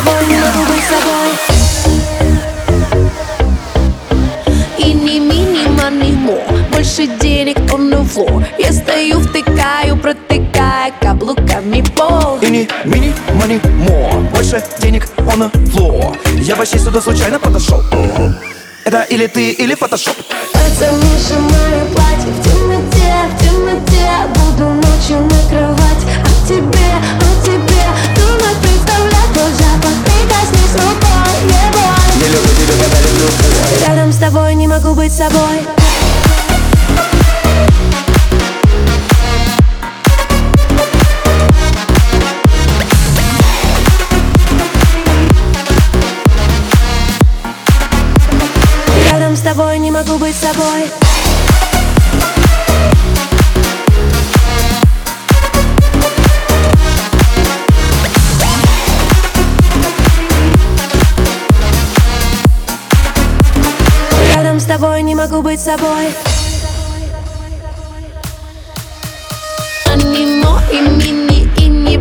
собой, не могу быть собой. И не минима, ни мо Больше денег он на флор Я стою, втыкаю, протыкая каблуками пол. И не минима, ни мо Больше денег он на флор Я вообще сюда случайно подошел. Это или ты, или фотошоп Это лучше моя тобой не могу быть собой. Рядом с тобой не могу быть собой. Анино и мини, и не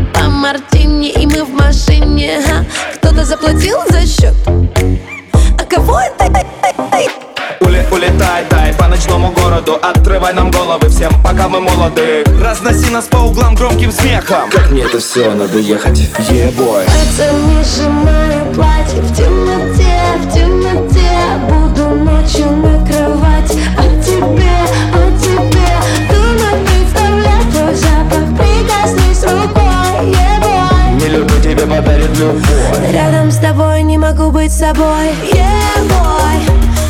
улетай, дай по ночному городу Открывай нам головы всем, пока мы молоды. Разноси нас по углам громким смехом. Как мне это все надо ехать, ебой. Это Миша, мое платье в темноте, в темноте. Буду ночью накрывать А тебе, а тебе Трудно представлять твой запах? Прикоснись рукой, yeah, boy. Не люблю тебя, подарит любовь. Рядом с тобой не могу быть собой Yeah, boy, yeah,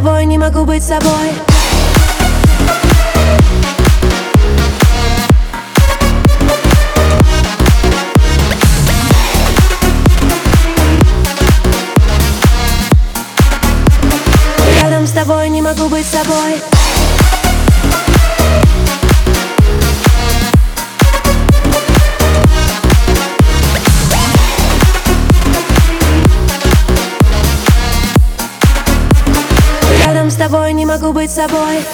тобой не могу быть собой. Рядом с тобой не могу быть собой тобой не могу быть собой